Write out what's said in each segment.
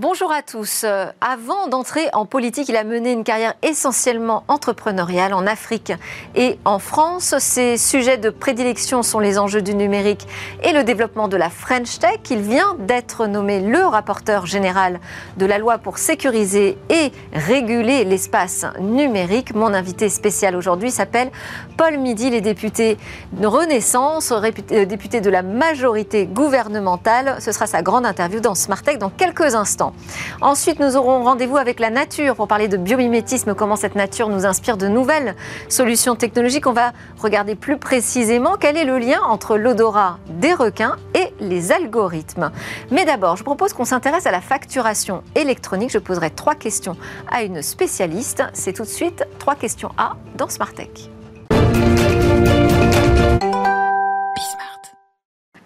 Bonjour à tous. Euh, avant d'entrer en politique, il a mené une carrière essentiellement entrepreneuriale en Afrique et en France. Ses sujets de prédilection sont les enjeux du numérique et le développement de la French Tech. Il vient d'être nommé le rapporteur général de la loi pour sécuriser et réguler l'espace numérique. Mon invité spécial aujourd'hui s'appelle Paul Midi, les députés de Renaissance, euh, député de la majorité gouvernementale. Ce sera sa grande interview dans Smart Tech dans quelques instants. Ensuite, nous aurons rendez-vous avec la nature pour parler de biomimétisme, comment cette nature nous inspire de nouvelles solutions technologiques. On va regarder plus précisément quel est le lien entre l'odorat des requins et les algorithmes. Mais d'abord, je propose qu'on s'intéresse à la facturation électronique. Je poserai trois questions à une spécialiste. C'est tout de suite trois questions A dans Smart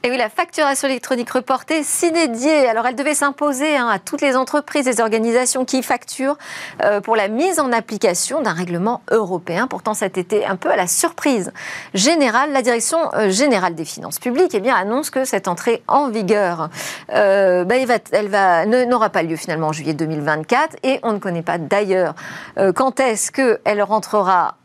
Et oui, la facturation électronique reportée, s'inédiée. Alors, elle devait s'imposer hein, à toutes les entreprises et organisations qui facturent euh, pour la mise en application d'un règlement européen. Pourtant, cet été, un peu à la surprise générale, la Direction euh, générale des finances publiques eh bien, annonce que cette entrée en vigueur euh, bah, elle n'aura pas lieu finalement en juillet 2024 et on ne connaît pas d'ailleurs quand est-ce qu'elle rentrera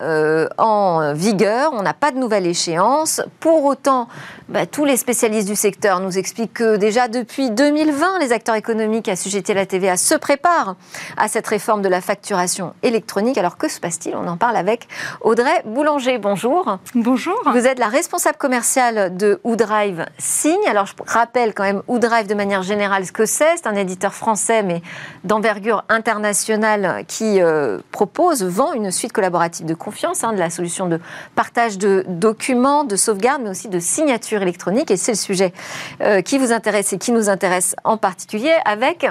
en vigueur. On n'a pas de nouvelle échéance. Pour autant, bah, tous les spécialistes du secteur nous explique que déjà depuis 2020, les acteurs économiques assujettis à la TVA se préparent à cette réforme de la facturation électronique. Alors que se passe-t-il? On en parle avec Audrey Boulanger. Bonjour. Bonjour. Vous êtes la responsable commerciale de Oudrive Signe. Alors je rappelle quand même Oudrive de manière générale ce que c'est. C'est un éditeur français mais d'envergure internationale qui euh, propose, vend une suite collaborative de confiance, hein, de la solution de partage de documents, de sauvegarde, mais aussi de signature électronique. Et c'est sujet euh, qui vous intéresse et qui nous intéresse en particulier avec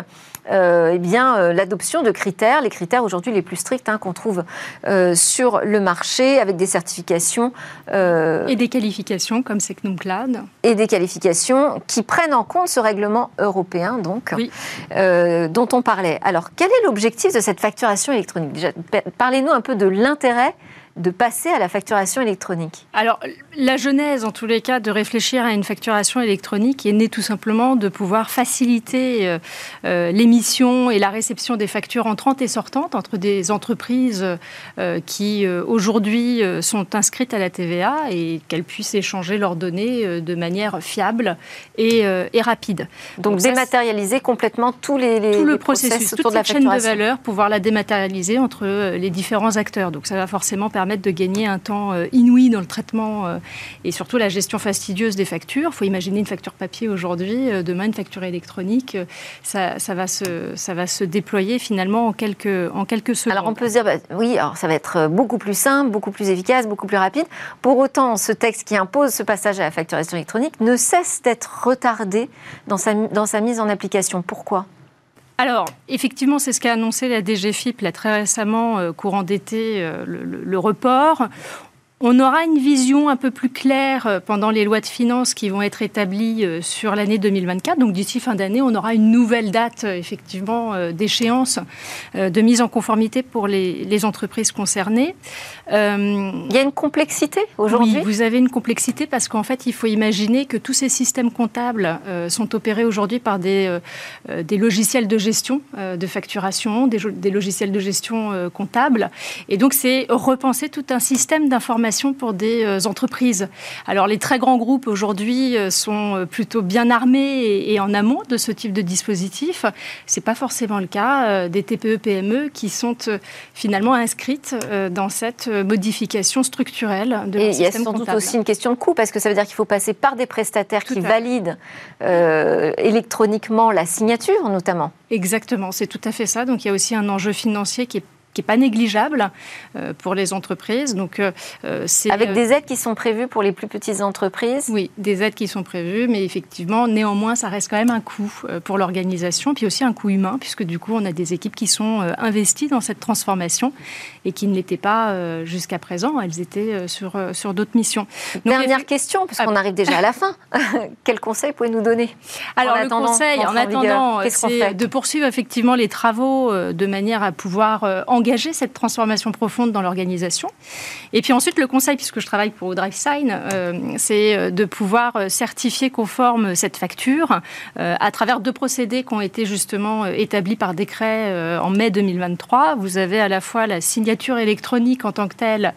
euh, eh bien, euh, l'adoption de critères, les critères aujourd'hui les plus stricts hein, qu'on trouve sur le marché, avec des certifications. et des qualifications comme Secnum Cloud. Et des qualifications qui prennent en compte ce règlement européen, donc, dont on parlait. Alors, quel est l'objectif de cette facturation électronique? Parlez-nous un peu de l'intérêt de passer à la facturation électronique Alors, la genèse, en tous les cas, de réfléchir à une facturation électronique est née tout simplement de pouvoir faciliter euh, euh, l'émission et la réception des factures entrantes et sortantes entre des entreprises euh, qui, aujourd'hui, sont inscrites à la TVA et qu'elles puissent échanger leurs données de manière fiable et, rapide. Donc, dématérialiser complètement tous les, tout le processus, toute de la chaîne de valeur, pouvoir la dématérialiser entre les différents acteurs. Donc, ça va forcément permettre de gagner un temps euh, inouï dans le traitement euh, et surtout la gestion fastidieuse des factures. Il faut imaginer une facture papier aujourd'hui, euh, demain une facture électronique. Ça, va, se, ça va se déployer finalement en quelques, en quelques secondes. Alors on peut se dire, bah, oui, alors ça va être beaucoup plus simple, beaucoup plus efficace, beaucoup plus rapide. Pour autant, ce texte qui impose ce passage à la facturation électronique ne cesse d'être retardé dans sa, dans sa mise en application. Pourquoi? Alors, effectivement, c'est ce qu'a annoncé la DGFIP là, très récemment, euh, courant d'été, euh, le, report. On aura une vision un peu plus claire euh, pendant les lois de finances qui vont être établies euh, sur l'année 2024. Donc d'ici fin d'année, on aura une nouvelle date euh, effectivement d'échéance de mise en conformité pour les, entreprises concernées. Il y a une complexité aujourd'hui? Oui, vous avez une complexité parce qu'en fait, il faut imaginer que tous ces systèmes comptables sont opérés aujourd'hui par des, des logiciels de gestion de facturation, des, des logiciels de gestion comptable. Et donc, c'est repenser tout un système d'information pour des euh, entreprises. Alors les très grands groupes aujourd'hui euh, sont euh, plutôt bien armés et, en amont de ce type de dispositif. C'est pas forcément le cas des TPE-PME qui sont finalement inscrites dans cette modification structurelle de et Il y a sans doute aussi une question de coût parce que ça veut dire qu'il faut passer par des prestataires qui valident électroniquement la signature notamment. Exactement, c'est tout à fait ça. Donc il y a aussi un enjeu financier qui est qui n'est pas négligeable euh, pour les entreprises. Donc, euh, euh, c'est Avec des aides qui sont prévues pour les plus petites entreprises? Oui, des aides qui sont prévues, mais effectivement, néanmoins, ça reste quand même un coût pour l'organisation, puis aussi un coût humain, puisque du coup, on a des équipes qui sont investies dans cette transformation et qui ne l'étaient pas jusqu'à présent. Elles étaient sur, sur d'autres missions. Dernière question, puisqu'on ah. arrive déjà à la fin. Quel conseil pouvez nous donner Alors, le conseil, en attendant, c'est de poursuivre effectivement les travaux de manière à pouvoir engager engager cette transformation profonde dans l'organisation. Et puis ensuite, le conseil, puisque je travaille pour DriveSign, euh, c'est de pouvoir certifier conforme cette facture à travers deux procédés qui ont été justement établis par décret en mai 2023. Vous avez à la fois la signature électronique en tant que telle,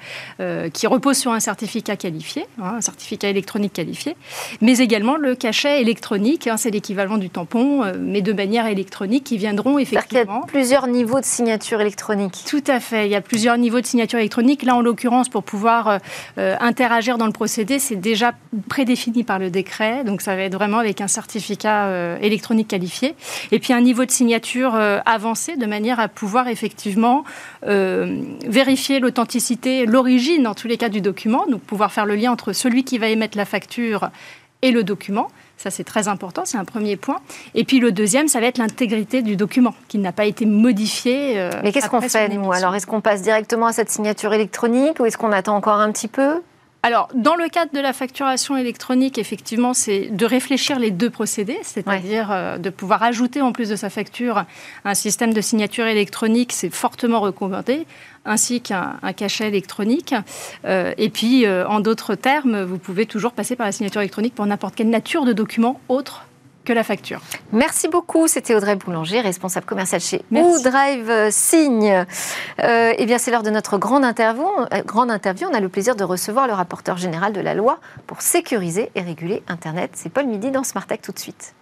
qui repose sur un certificat qualifié, hein, un certificat électronique qualifié, mais également le cachet électronique, hein, c'est l'équivalent du tampon, mais de manière électronique, qui viendront effectivement. Il y a plusieurs niveaux de signature électronique. Tout à fait. Il y a plusieurs niveaux de signature électronique. Là, en l'occurrence, pour pouvoir euh, euh, interagir dans le procédé, c'est déjà prédéfini par le décret. Donc, ça va être vraiment avec un certificat euh, électronique qualifié. Et puis, un niveau de signature avancé de manière à pouvoir effectivement vérifier l'authenticité, l'origine, en tous les cas, du document. Donc, pouvoir faire le lien entre celui qui va émettre la facture et le document. Ça, c'est très important, c'est un premier point. Et puis le deuxième, ça va être l'intégrité du document, qui n'a pas été modifié. Euh, Mais qu'est-ce qu'on fait, nous Alors, est-ce qu'on passe directement à cette signature électronique ou est-ce qu'on attend encore un petit peu? Alors, dans le cadre de la facturation électronique, effectivement, c'est de réfléchir les deux procédés, c'est-à-dire euh, de pouvoir ajouter en plus de sa facture un système de signature électronique, c'est fortement recommandé, ainsi qu'un cachet électronique. Euh, et puis, euh, en d'autres termes, vous pouvez toujours passer par la signature électronique pour n'importe quelle nature de document autre que la facture. Merci beaucoup. C'était Audrey Boulanger, responsable commercial chez OuDrive Signe. Euh, eh bien, c'est l'heure de notre grande interview. Euh, grande interview. On a le plaisir de recevoir le rapporteur général de la loi pour sécuriser et réguler Internet. C'est Paul Midi dans Smart Tech tout de suite.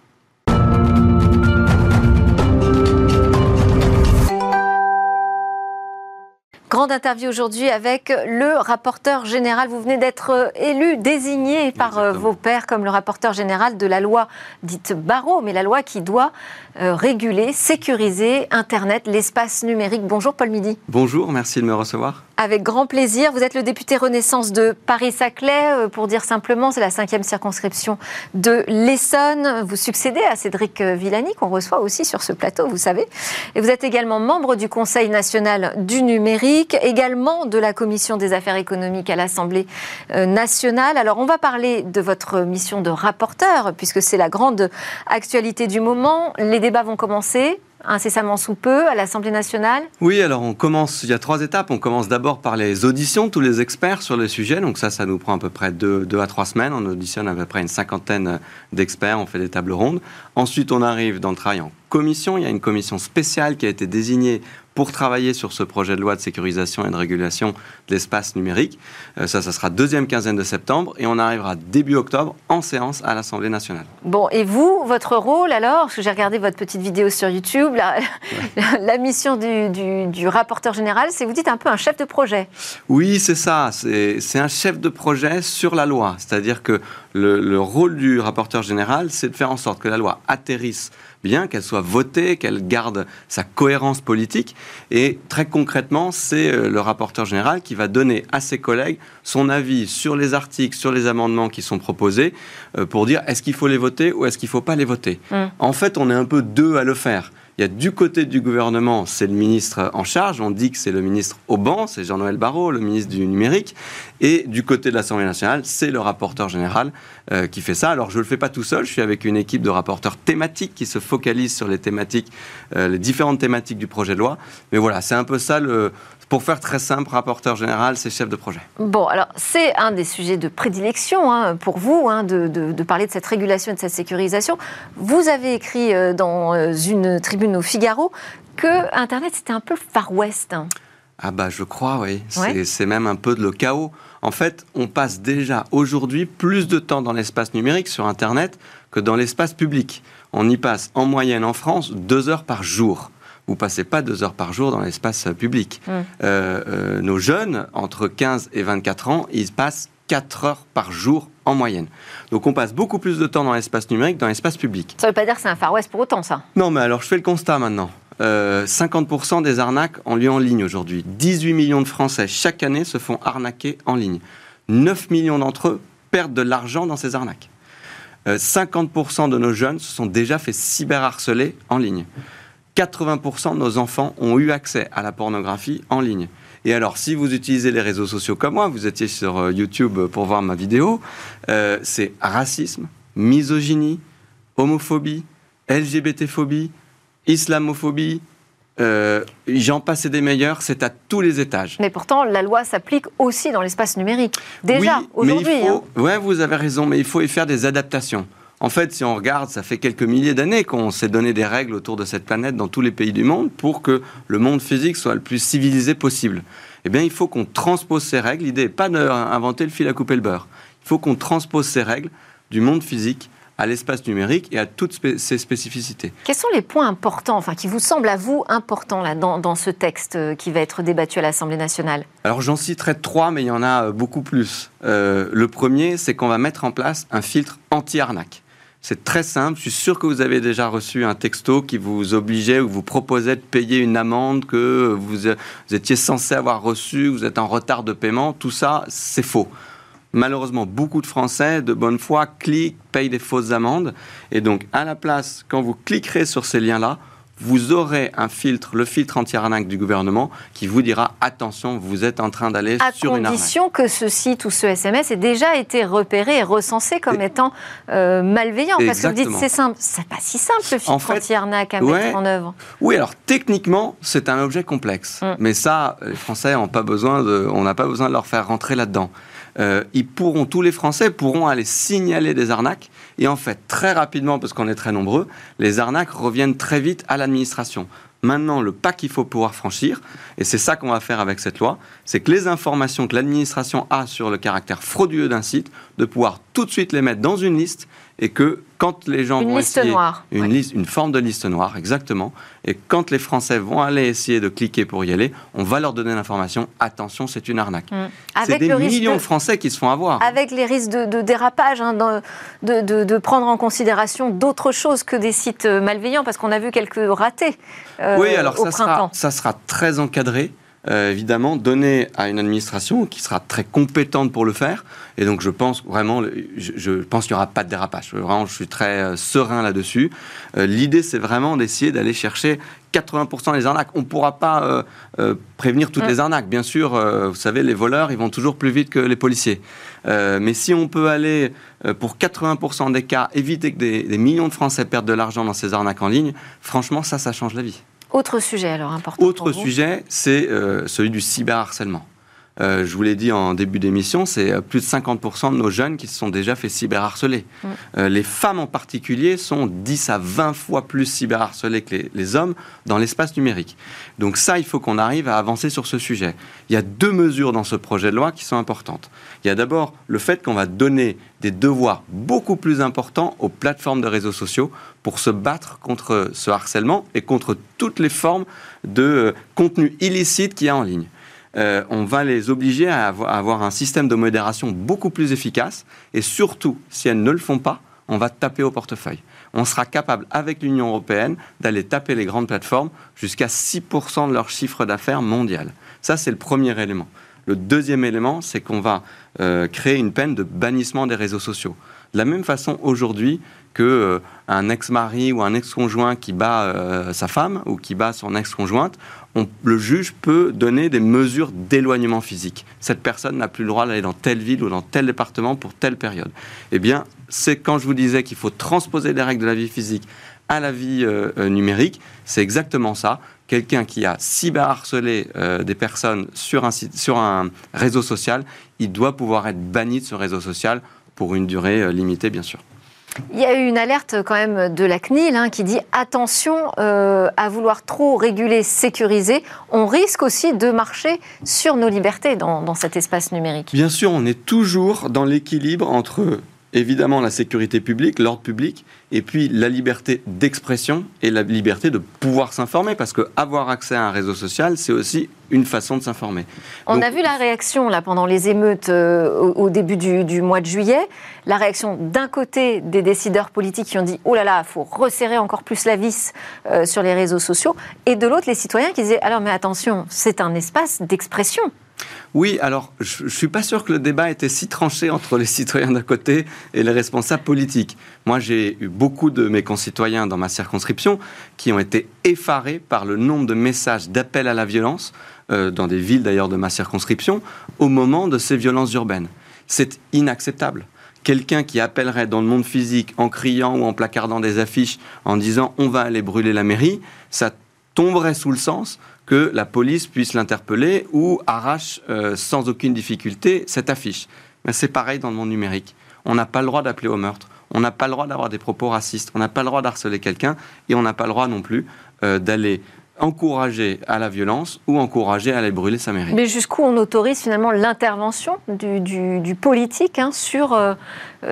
Grande interview aujourd'hui avec le rapporteur général. Vous venez d'être euh, élu, désigné par euh, vos pairs comme le rapporteur général de la loi dite Barreau, mais la loi qui doit euh, réguler, sécuriser Internet, l'espace numérique. Bonjour Paul Midi. Bonjour, merci de me recevoir. Avec grand plaisir. Vous êtes le député Renaissance de Paris-Saclay. Pour dire simplement, c'est la cinquième circonscription de l'Essonne. Vous succédez à Cédric Villani, qu'on reçoit aussi sur ce plateau, vous savez. Et vous êtes également membre du Conseil national du numérique également de la Commission des affaires économiques à l'Assemblée euh, nationale. Alors on va parler de votre mission de rapporteur, puisque c'est la grande actualité du moment. Les débats vont commencer incessamment sous peu à l'Assemblée nationale Oui, alors on commence, il y a trois étapes. On commence d'abord par les auditions tous les experts sur le sujet. Donc ça, ça nous prend à peu près deux, deux à trois semaines. On auditionne à peu près une cinquantaine d'experts, on fait des tables rondes. Ensuite, on arrive dans le travail en commission. Il y a une commission spéciale qui a été désignée pour travailler sur ce projet de loi de sécurisation et de régulation de l'espace numérique. Euh, ça, ça sera deuxième quinzaine de septembre et on arrivera début octobre en séance à l'Assemblée nationale. Bon, et vous, votre rôle alors? Parce que j'ai regardé votre petite vidéo sur YouTube, la, mission du, rapporteur général, c'est vous dites un peu un chef de projet. Oui, c'est ça. C'est un chef de projet sur la loi. C'est-à-dire que le rôle du rapporteur général, c'est de faire en sorte que la loi atterrisse bien, qu'elle soit votée, qu'elle garde sa cohérence politique. Et très concrètement, c'est euh, le rapporteur général qui va donner à ses collègues son avis sur les articles, sur les amendements qui sont proposés, euh, pour dire est-ce qu'il faut les voter ou est-ce qu'il ne faut pas les voter. Mmh. En fait, on est un peu deux à le faire. Il y a du côté du gouvernement, c'est le ministre en charge, on dit que c'est le ministre au banc, c'est Jean-Noël Barrot, le ministre du numérique, et du côté de l'Assemblée nationale, c'est le rapporteur général euh, qui fait ça. Alors je ne le fais pas tout seul, je suis avec une équipe de rapporteurs thématiques qui se focalisent sur les thématiques, euh, les différentes thématiques du projet de loi. Mais voilà, c'est un peu ça le, pour faire très simple, rapporteur général, c'est chef de projet. Bon, alors c'est un des sujets de prédilection hein, pour vous, hein, de, parler de cette régulation et de cette sécurisation. Vous avez écrit euh, dans une tribune au Figaro que Internet c'était un peu Far West. Ah bah je crois, oui. C'est même un peu de le chaos. En fait, on passe déjà aujourd'hui plus de temps dans l'espace numérique sur Internet que dans l'espace public. On y passe en moyenne en France deux heures par jour vous passez pas deux heures par jour dans l'espace public. Hum. Euh, euh, nos jeunes, entre 15 et 24 ans, ils passent 4 heures par jour en moyenne. Donc on passe beaucoup plus de temps dans l'espace numérique que dans l'espace public. Ça ne veut pas dire que c'est un Far West pour autant, ça? Non, mais alors je fais le constat maintenant. 50% euh, des arnaques ont lieu en ligne aujourd'hui. 18 millions de Français chaque année se font arnaquer en ligne. 9 millions d'entre eux perdent de l'argent dans ces arnaques. 50% de nos jeunes se sont déjà fait cyberharceler en ligne. 80% de nos enfants ont eu accès à la pornographie en ligne. Et alors, si vous utilisez les réseaux sociaux comme moi, vous étiez sur euh, YouTube pour voir ma vidéo, euh, c'est racisme, misogynie, homophobie, LGBTphobie, islamophobie, Euh, J'en passais des meilleurs, c'est à tous les étages. Mais pourtant, la loi s'applique aussi dans l'espace numérique. Déjà, aujourd'hui. Hein. Oui, vous avez raison, mais il faut y faire des adaptations. En fait, si on regarde, ça fait quelques milliers d'années qu'on s'est donné des règles autour de cette planète dans tous les pays du monde pour que le monde physique soit le plus civilisé possible. Eh bien, il faut qu'on transpose ces règles. L'idée n'est pas d'inventer le fil à couper le beurre. Il faut qu'on transpose ces règles du monde physique à l'espace numérique et à toutes ses spécificités. Quels sont les points importants, enfin, qui vous semblent à vous importants là, dans, ce texte euh, qui va être débattu à l'Assemblée nationale? Alors j'en citerai trois, mais il y en a euh, beaucoup plus. Euh, le premier, c'est qu'on va mettre en place un filtre anti-arnaque. C'est très simple. Je suis sûr que vous avez déjà reçu un texto qui vous obligeait ou vous proposait de payer une amende que vous, étiez censé avoir reçue, vous êtes en retard de paiement. Tout ça, c'est faux malheureusement, beaucoup de Français de bonne foi cliquent, payent des fausses amendes. Et donc, à la place, quand vous cliquerez sur ces liens-là, vous aurez un filtre, le filtre anti-arnaque du gouvernement, qui vous dira attention, vous êtes en train d'aller sur une arnaque. À condition que ce site ou ce SMS ait déjà été repéré et recensé comme étant euh, malveillant. Parce que vous dites c'est simple, c'est pas si simple le filtre anti-arnaque à mettre en œuvre. Oui, alors techniquement, c'est un objet complexe. Mm. Mais ça, les Français n'ont pas besoin de, on n'a pas besoin de leur faire rentrer là-dedans. Euh, ils pourront, tous les Français pourront aller signaler des arnaques. Et en fait, très rapidement, parce qu'on est très nombreux, les arnaques reviennent très vite à l'administration. Maintenant, le pas qu'il faut pouvoir franchir, et c'est ça qu'on va faire avec cette loi, c'est que les informations que l'administration a sur le caractère frauduleux d'un site, de pouvoir tout de suite les mettre dans une liste et que quand les gens une vont liste essayer noire, une liste, une forme de liste noire, exactement, et quand les Français vont aller essayer de cliquer pour y aller, on va leur donner l'information. Attention, c'est une arnaque. Mmh. C'est des millions de... Français qui se font avoir. Avec les risques de, dérapage, hein, de, de, prendre en considération d'autres choses que des sites euh, malveillants, parce qu'on a vu quelques ratés. Euh, oui, alors ça sera, ça sera très encadré. Euh, évidemment, donné à une administration qui sera très compétente pour le faire. Et donc, je pense vraiment, je, pense qu'il n'y aura pas de dérapage. Vraiment, je suis très euh, serein là-dessus. Euh, l'idée, c'est vraiment d'essayer d'aller chercher 80% des arnaques. On ne pourra pas prévenir toutes les arnaques. Bien sûr, vous savez, les voleurs, ils vont toujours plus vite que les policiers. mais si on peut aller, pour 80% des cas, éviter que des, des millions de Français perdent de l'argent dans ces arnaques en ligne, franchement, ça, ça change la vie. Autre sujet alors important. Autre sujet, c'est euh, celui du cyberharcèlement. Euh, je vous l'ai dit en début d'émission, c'est euh, plus de 50% de nos jeunes qui se sont déjà fait cyberharceler. Mm. Euh, les femmes en particulier sont 10 à 20 fois plus cyberharcelées que les, hommes dans l'espace numérique. Donc ça, il faut qu'on arrive à avancer sur ce sujet. Il y a deux mesures dans ce projet de loi qui sont importantes. Il y a d'abord le fait qu'on va donner des devoirs beaucoup plus importants aux plateformes de réseaux sociaux pour se battre contre ce harcèlement et contre toutes les formes de contenu illicite qu'il y a en ligne. Euh, on va les obliger à avoir, un système de modération beaucoup plus efficace. Et surtout, si elles ne le font pas, on va taper au portefeuille. On sera capable, avec l'Union européenne, d'aller taper les grandes plateformes jusqu'à 6% de leur chiffre d'affaires mondial. Ça, c'est le premier élément. Le deuxième élément, c'est qu'on va euh, créer une peine de bannissement des réseaux sociaux. De la même façon, aujourd'hui, qu'un euh, ex-mari ou un ex-conjoint qui bat sa femme ou qui bat son ex-conjointe, le juge peut donner des mesures d'éloignement physique. Cette personne n'a plus le droit d'aller dans telle ville ou dans tel département pour telle période. Eh bien, c'est quand je vous disais qu'il faut transposer les règles de la vie physique à la vie euh, euh, numérique, c'est exactement ça. Quelqu'un qui a cyberharcelé euh, des personnes sur un, sur un réseau social, il doit pouvoir être banni de ce réseau social pour une durée limitée, bien sûr. Il y a eu une alerte quand même de la CNIL hein, qui dit attention euh, à vouloir trop réguler, sécuriser. On risque aussi de marcher sur nos libertés dans, dans cet espace numérique. Bien sûr, on est toujours dans l'équilibre entre évidemment la sécurité publique, l'ordre public, et puis la liberté d'expression et la liberté de pouvoir s'informer, parce que avoir accès à un réseau social, c'est aussi une façon de s'informer. On a vu la réaction là pendant les émeutes euh, au, début du, mois de juillet, la réaction d'un côté des décideurs politiques qui ont dit oh là là, il faut resserrer encore plus la vis euh, sur les réseaux sociaux, et de l'autre les citoyens qui disaient alors mais attention, c'est un espace d'expression. Oui, alors je ne suis pas sûr que le débat était si tranché entre les citoyens d'un côté et les responsables politiques. Moi, j'ai eu beaucoup de mes concitoyens dans ma circonscription qui ont été effarés par le nombre de messages d'appel à la violence, euh, dans des villes d'ailleurs de ma circonscription, au moment de ces violences urbaines. C'est inacceptable quelqu'un qui appellerait dans le monde physique en criant ou en placardant des affiches en disant on va aller brûler la mairie, ça tomberait sous le sens que la police puisse l'interpeller ou arrache euh, sans aucune difficulté cette affiche. Mais c'est pareil dans le monde numérique. On n'a pas le droit d'appeler au meurtre, on n'a pas le droit d'avoir des propos racistes, on n'a pas le droit d'harceler quelqu'un et on n'a pas le droit non plus euh, d'aller encourager à la violence ou encourager à aller brûler sa mairie. Mais jusqu'où on autorise finalement l'intervention du, politique hein, sur, euh,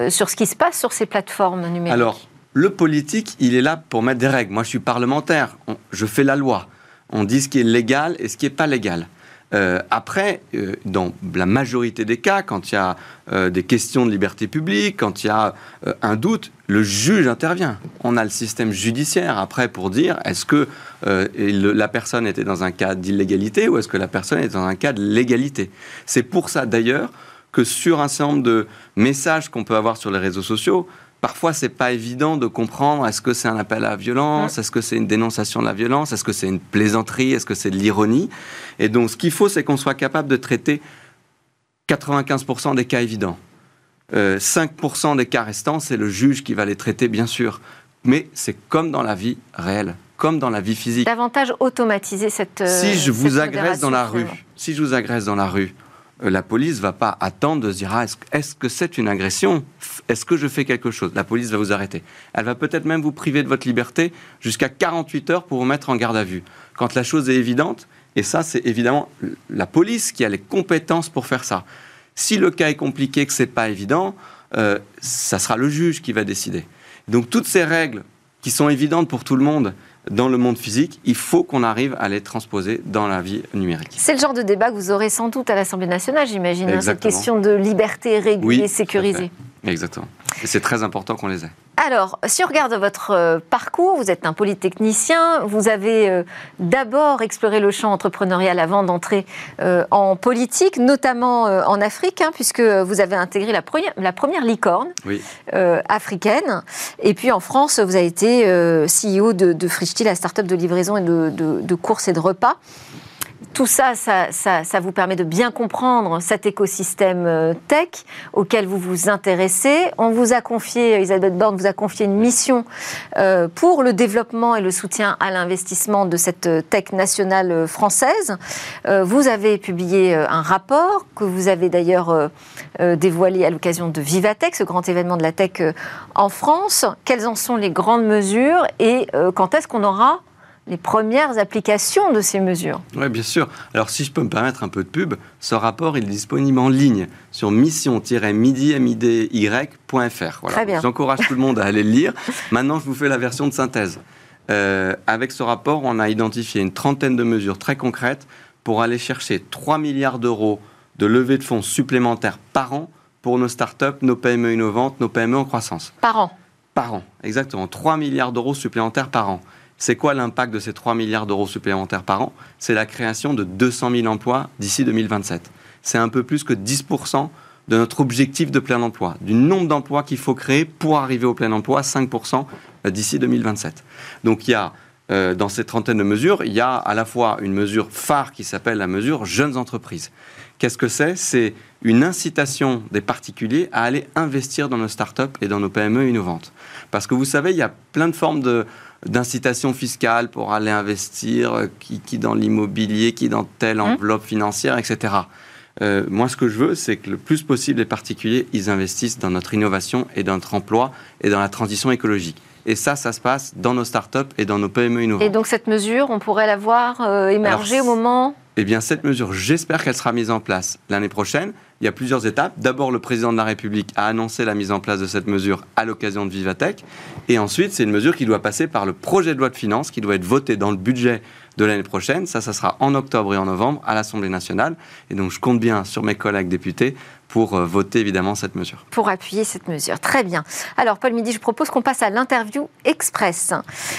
sur ce qui se passe sur ces plateformes numériques? Alors, le politique, il est là pour mettre des règles. Moi, je suis parlementaire, je fais la loi. On dit ce qui est légal et ce qui n'est pas légal. Euh, après, euh, dans la majorité des cas, quand il y a euh, des questions de liberté publique, quand il y a un doute, le juge intervient. On a le système judiciaire après pour dire est-ce que la personne était dans un cas d'illégalité ou est-ce que la personne est dans un cas de légalité. C'est pour ça d'ailleurs que sur un certain nombre de messages qu'on peut avoir sur les réseaux sociaux, parfois c'est pas évident de comprendre est-ce que c'est un appel à la violence, est-ce que c'est une dénonciation de la violence, est-ce que c'est une plaisanterie, est-ce que c'est de l'ironie? Et donc ce qu'il faut, c'est qu'on soit capable de traiter 95% des cas évidents. 5% euh, des cas restants, c'est le juge qui va les traiter, bien sûr. Mais c'est comme dans la vie réelle, comme dans la vie physique. Davantage automatiser cette. Si je vous agresse dans la rue, si je vous agresse dans la rue, euh, la police va pas attendre de se dire ah, est-ce que c'est une agression? Est-ce que je fais quelque chose? La police va vous arrêter. Elle va peut-être même vous priver de votre liberté jusqu'à 48 heures pour vous mettre en garde à vue. Quand la chose est évidente, et ça c'est évidemment la police qui a les compétences pour faire ça. Si le cas est compliqué, que c'est pas évident, euh, ça sera le juge qui va décider. Donc toutes ces règles qui sont évidentes pour tout le monde, dans le monde physique, il faut qu'on arrive à les transposer dans la vie numérique. C'est le genre de débat que vous aurez sans doute à l'Assemblée nationale, j'imagine, hein, cette question de liberté régulée, sécurisée. Exactement. Et c'est très important qu'on les ait. Alors, si on regarde votre euh, parcours, vous êtes un polytechnicien, vous avez euh, d'abord exploré le champ entrepreneurial avant d'entrer euh, en politique, notamment en Afrique, hein, puisque vous avez intégré la, première, la première licorne africaine. Et puis en France, vous avez été CEO de, de la start-up de livraison et de, de courses et de repas tout ça ça, vous permet de bien comprendre cet écosystème euh, tech auquel vous vous intéressez. On vous a confié, Elisabeth Borne vous a confié une mission euh, pour le développement et le soutien à l'investissement de cette euh, tech nationale française. Vous avez publié un rapport que vous avez d'ailleurs dévoilé à l'occasion de Vivatech, ce grand événement de la tech en France. Quelles en sont les grandes mesures et quand est-ce qu'on aura les premières applications de ces mesures. Oui, bien sûr. Alors, si je peux me permettre un peu de pub, ce rapport il est disponible en ligne sur mission-midi-fr. Très bien. J'encourage tout le monde à aller le lire. Maintenant, je vous fais la version de synthèse. Euh, avec ce rapport, on a identifié une trentaine de mesures très concrètes pour aller chercher 3 milliards d'euros de levée de fonds supplémentaires par an pour nos startups, nos PME innovantes, nos PME en croissance. Par an Par an, exactement. 3 milliards d'euros supplémentaires par an. C'est quoi l'impact de ces 3 milliards d'euros supplémentaires par an? C'est la création de 200 000 emplois d'ici 2027. C'est un peu plus que 10% de notre objectif de plein emploi, du nombre d'emplois qu'il faut créer pour arriver au plein emploi, 5% euh, d'ici 2027. Donc il y a, euh, dans ces trentaines de mesures, il y a à la fois une mesure phare qui s'appelle la mesure jeunes entreprises. Qu'est-ce que c'est? C'est une incitation des particuliers à aller investir dans nos startups et dans nos PME innovantes. Parce que vous savez, il y a plein de formes de, d'incitation fiscale pour aller investir, euh, qui, qui dans l'immobilier, qui dans telle mmh. enveloppe financière, etc. Euh, moi, ce que je veux, c'est que le plus possible, les particuliers, ils investissent dans notre innovation et dans notre emploi et dans la transition écologique. Et ça, ça se passe dans nos startups et dans nos PME innovantes. Et donc cette mesure, on pourrait la voir euh, émerger au moment Eh bien, cette mesure, j'espère qu'elle sera mise en place l'année prochaine. Il y a plusieurs étapes. D'abord, le président de la République a annoncé la mise en place de cette mesure à l'occasion de Vivatech. Et ensuite, c'est une mesure qui doit passer par le projet de loi de finances, qui doit être voté dans le budget de l'année prochaine. Ça, ça sera en octobre et en novembre à l'Assemblée nationale. Et donc, je compte bien sur mes collègues députés pour euh, voter évidemment cette mesure. Pour appuyer cette mesure. Très bien. Alors, Paul Midi, je propose qu'on passe à l'interview express.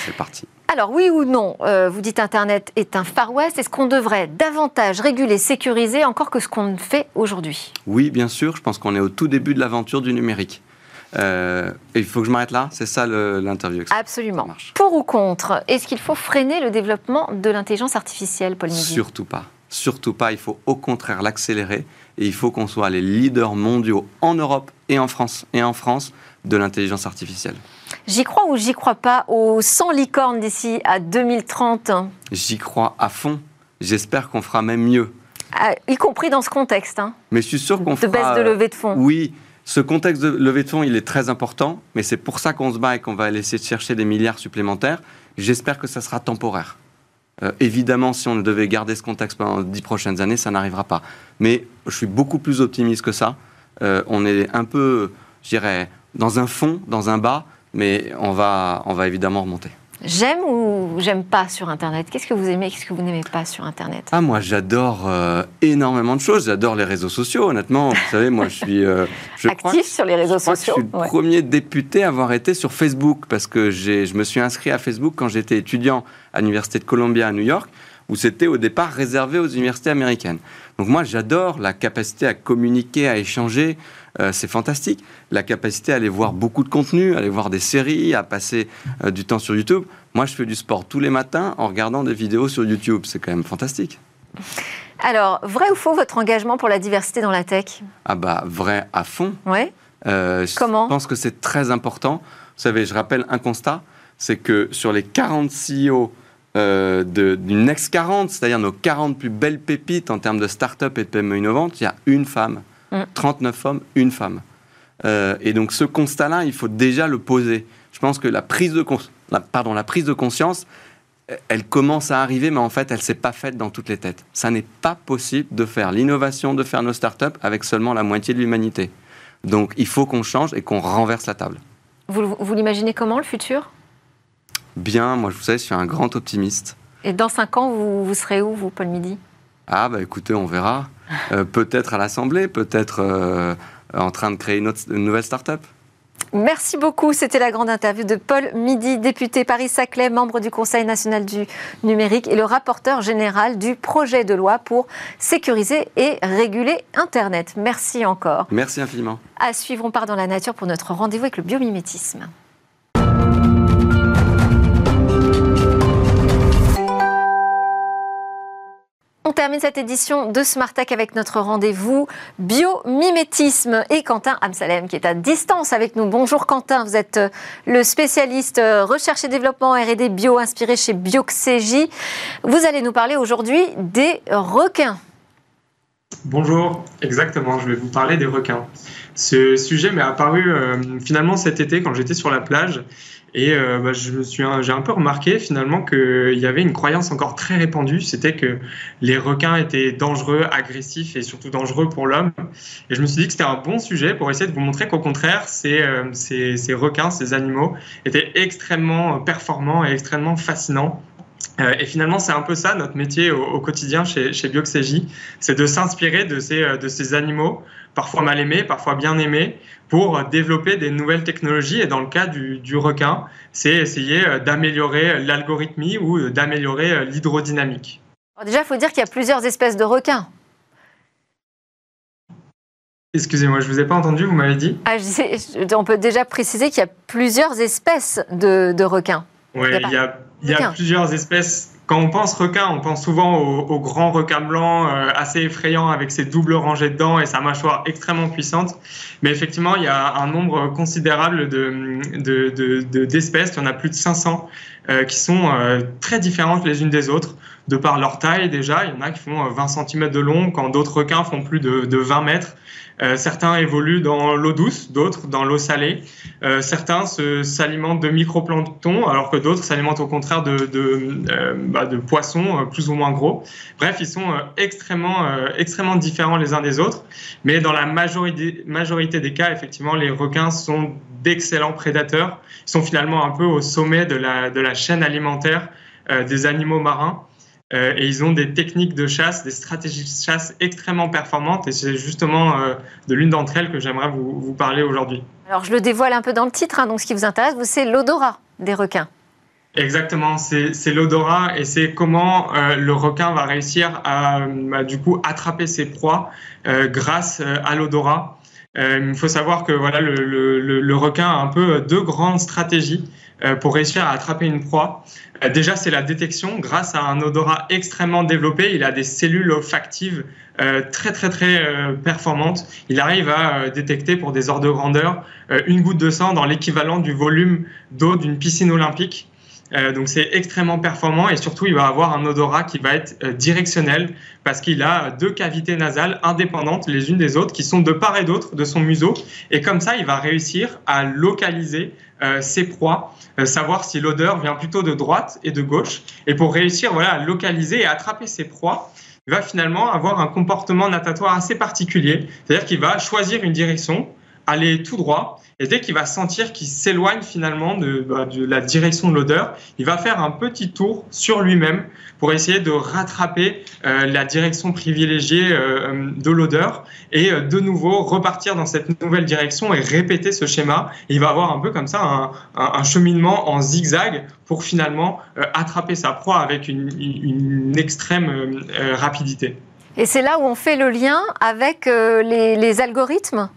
C'est parti. Alors oui ou non, euh, vous dites Internet est un Far West. Est-ce qu'on devrait davantage réguler, sécuriser encore que ce qu'on fait aujourd'hui? Oui, bien sûr. Je pense qu'on est au tout début de l'aventure du numérique. Euh, il faut que je m'arrête là C'est ça l'interview Absolument. Pour ou contre Est-ce qu'il faut freiner le développement de l'intelligence artificielle, Paul Midi Surtout pas. Surtout pas. Il faut au contraire l'accélérer et il faut qu'on soit les leaders mondiaux en Europe et en France et en France de l'intelligence artificielle. J'y crois ou j'y crois pas aux 100 licornes d'ici à 2030 J'y crois à fond. J'espère qu'on fera même mieux. Ah, y compris dans ce contexte. Hein. Mais je suis sûr qu'on fera. De baisse de levée de fonds. Oui, ce contexte de levée de fonds, il est très important, mais c'est pour ça qu'on se bat et qu'on va de chercher des milliards supplémentaires. J'espère que ça sera temporaire. Euh, évidemment, si on devait garder ce contexte pendant les dix prochaines années, ça n'arrivera pas. Mais je suis beaucoup plus optimiste que ça. Euh, on est un peu, je dirais, dans un fond, dans un bas, mais on va, on va évidemment remonter. J'aime ou j'aime pas sur Internet? Qu'est-ce que vous aimez, qu'est-ce que vous n'aimez pas sur Internet? Ah, moi, j'adore euh, énormément de choses. J'adore les réseaux sociaux, honnêtement. Vous savez, moi, je suis... Euh, Actif sur les réseaux sociaux. je suis le premier député à avoir été sur Facebook, parce que je me suis inscrit à Facebook quand j'étais étudiant à l'Université de Columbia à New York, où c'était au départ réservé aux universités américaines. Donc moi, j'adore la capacité à communiquer, à échanger. Euh, c'est fantastique. La capacité à aller voir beaucoup de contenu, à aller voir des séries, à passer euh, du temps sur YouTube. Moi, je fais du sport tous les matins en regardant des vidéos sur YouTube. C'est quand même fantastique. Alors, vrai ou faux votre engagement pour la diversité dans la tech? Ah bah, vrai à fond. Ouais. Euh, Comment? Je pense que c'est très important. Vous savez, je rappelle un constat, c'est que sur les 40 CEO euh, du Next 40, c'est-à-dire nos 40 plus belles pépites en termes de start-up et de PME innovantes, il y a une femme. 39 mm. hommes, une femme. Euh, et donc ce constat-là, il faut déjà le poser. Je pense que la prise de, pardon, la prise de conscience, elle commence à arriver, mais en fait, elle ne s'est pas faite dans toutes les têtes. Ça n'est pas possible de faire l'innovation, de faire nos start-up avec seulement la moitié de l'humanité. Donc il faut qu'on change et qu'on renverse la table. Vous, vous l'imaginez comment le futur? Bien, moi, vous savez, je suis un grand optimiste. Et dans cinq ans, vous, serez où, vous, Paul Midi? Ah, bah écoutez, on verra. Euh, peut-être à l'Assemblée, peut-être euh, en train de créer une, nouvelle start-up. Merci beaucoup. C'était la grande interview de Paul Midi, député Paris-Saclay, membre du Conseil national du numérique et le rapporteur général du projet de loi pour sécuriser et réguler Internet. Merci encore. Merci infiniment. À suivre, on part dans la nature pour notre rendez-vous avec le biomimétisme. On termine cette édition de Smart Tech avec notre rendez-vous biomimétisme et Quentin Amsalem qui est à distance avec nous. Bonjour Quentin, vous êtes euh, le spécialiste euh, recherche et développement R&D bio inspiré chez Bioxégie. Vous allez nous parler aujourd'hui des requins. Bonjour, exactement, je vais vous parler des requins. Ce sujet m'est apparu euh, finalement cet été quand j'étais sur la plage et euh, bah, je me suis, j'ai un peu remarqué finalement qu'il y avait une croyance encore très répandue, c'était que les requins étaient dangereux, agressifs et surtout dangereux pour l'homme. Et je me suis dit que c'était un bon sujet pour essayer de vous montrer qu'au contraire, ces, euh, ces, ces, requins, ces animaux étaient extrêmement performants et extrêmement fascinants. Euh, et finalement, c'est un peu ça notre métier au, quotidien chez, chez Bioxégie, c'est de s'inspirer de ces, de ces animaux, parfois mal aimés, parfois bien aimés, pour développer des nouvelles technologies. Et dans le cas du, requin, c'est essayer euh, d'améliorer l'algorithmie ou euh, d'améliorer euh, l'hydrodynamique. Déjà, il faut dire qu'il y a plusieurs espèces de requins. Excusez-moi, je ne vous ai pas entendu, vous m'avez dit? Ah, On peut déjà préciser qu'il y a plusieurs espèces de, requins. Oui, il y a, y a plusieurs espèces. Quand on pense requin, on pense souvent au, grand requin blanc euh, assez effrayant avec ses doubles rangées de dents et sa mâchoire extrêmement puissante. Mais effectivement, il y a un nombre considérable d'espèces, de, il y en a plus de 500, euh, qui sont euh, très différentes les unes des autres, de par leur taille déjà. Il y en a qui font 20 cm de long, quand d'autres requins font plus de, de 20 mètres. Euh, certains évoluent dans l'eau douce, d'autres dans l'eau salée. Euh, certains s'alimentent de microplancton, alors que d'autres s'alimentent au contraire de, euh, bah, poissons plus ou moins gros. Bref, ils sont extrêmement, extrêmement différents les uns des autres. Mais dans la majorité, des cas, effectivement, les requins sont d'excellents prédateurs. Ils sont finalement un peu au sommet de la chaîne alimentaire des animaux marins. Euh, et ils ont des techniques de chasse, des stratégies de chasse extrêmement performantes. Et c'est justement euh, de l'une d'entre elles que j'aimerais vous, vous, parler aujourd'hui. Alors je le dévoile un peu dans le titre, hein, donc ce qui vous intéresse, c'est l'odorat des requins. Exactement, c'est l'odorat et c'est comment euh, le requin va réussir à, du coup attraper ses proies grâce à l'odorat. il faut savoir que voilà, le, le, le, requin a un peu deux grandes stratégies pour réussir à attraper une proie. Déjà, c'est la détection. Grâce à un odorat extrêmement développé, il a des cellules olfactives très très très performantes. Il arrive à détecter pour des ordres de grandeur une goutte de sang dans l'équivalent du volume d'eau d'une piscine olympique. Euh, donc c'est extrêmement performant et surtout il va avoir un odorat qui va être euh, directionnel parce qu'il a deux cavités nasales indépendantes les unes des autres qui sont de part et d'autre de son museau et comme ça il va réussir à localiser euh, ses proies, savoir si l'odeur vient plutôt de droite et de gauche. Et pour réussir voilà à localiser et attraper ses proies il va finalement avoir un comportement natatoire assez particulier, c'est-à-dire qu'il va choisir une direction, aller tout droit et dès qu'il va sentir qu'il s'éloigne finalement de, bah, de, la direction de l'odeur, il va faire un petit tour sur lui-même pour essayer de rattraper euh, la direction privilégiée euh, de l'odeur et euh, de nouveau repartir dans cette nouvelle direction et répéter ce schéma. il va avoir un peu comme ça un, cheminement en zigzag pour finalement euh, attraper sa proie avec une, extrême euh, rapidité. Et c'est là où on fait le lien avec les algorithmes?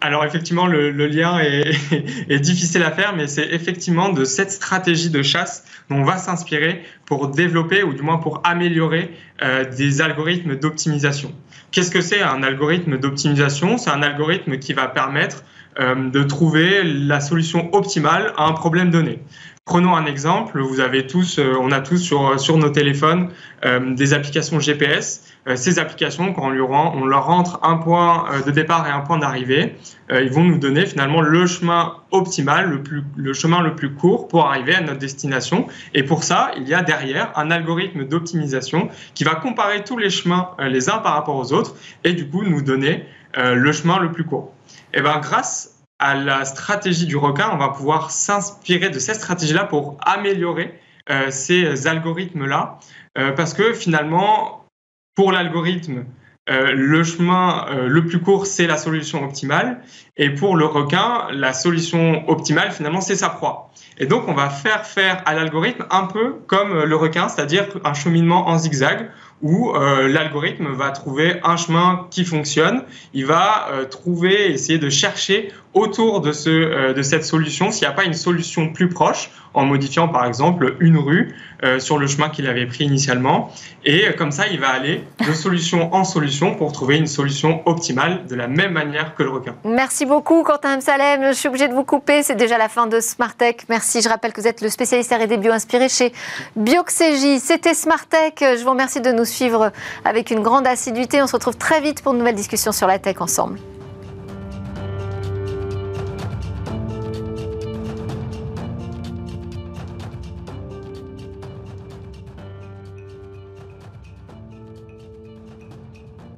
Alors effectivement, le, lien est, difficile à faire, mais c'est effectivement de cette stratégie de chasse dont on va s'inspirer pour développer ou du moins pour améliorer euh, des algorithmes d'optimisation. Qu'est-ce que c'est un algorithme d'optimisation? C'est un algorithme qui va permettre euh, de trouver la solution optimale à un problème donné. Prenons un exemple, vous avez tous, euh, on a tous sur, sur nos téléphones euh, des applications GPS. Euh, ces applications, quand on, lui rend, on leur rentre un point de départ et un point d'arrivée, ils vont nous donner finalement le chemin optimal, le, plus, le chemin le plus court pour arriver à notre destination. Et pour ça, il y a derrière un algorithme d'optimisation qui va comparer tous les chemins les uns par rapport aux autres et du coup nous donner le chemin le plus court. Et ben grâce à la stratégie du requin, on va pouvoir s'inspirer de cette stratégie-là pour améliorer euh, ces algorithmes-là. Euh, parce que finalement, pour l'algorithme, euh, le chemin le plus court, c'est la solution optimale. Et pour le requin, la solution optimale, finalement, c'est sa proie. Et donc, on va faire faire à l'algorithme un peu comme le requin, c'est-à-dire un cheminement en zigzag où euh, l'algorithme va trouver un chemin qui fonctionne, il va euh, trouver, essayer de chercher autour de, ce, euh, de cette solution s'il n'y a pas une solution plus proche, en modifiant par exemple une rue sur le chemin qu'il avait pris initialement. Et comme ça, il va aller de solution en solution pour trouver une solution optimale de la même manière que le requin. Merci beaucoup Quentin Salem, je suis obligée de vous couper, c'est déjà la fin de Smartech. Merci, je rappelle que vous êtes le spécialiste R&D bio-inspiré chez Bioxégie. C'était Smartech, je vous remercie de nous suivre avec une grande assiduité. On se retrouve très vite pour une nouvelle discussion sur la tech ensemble.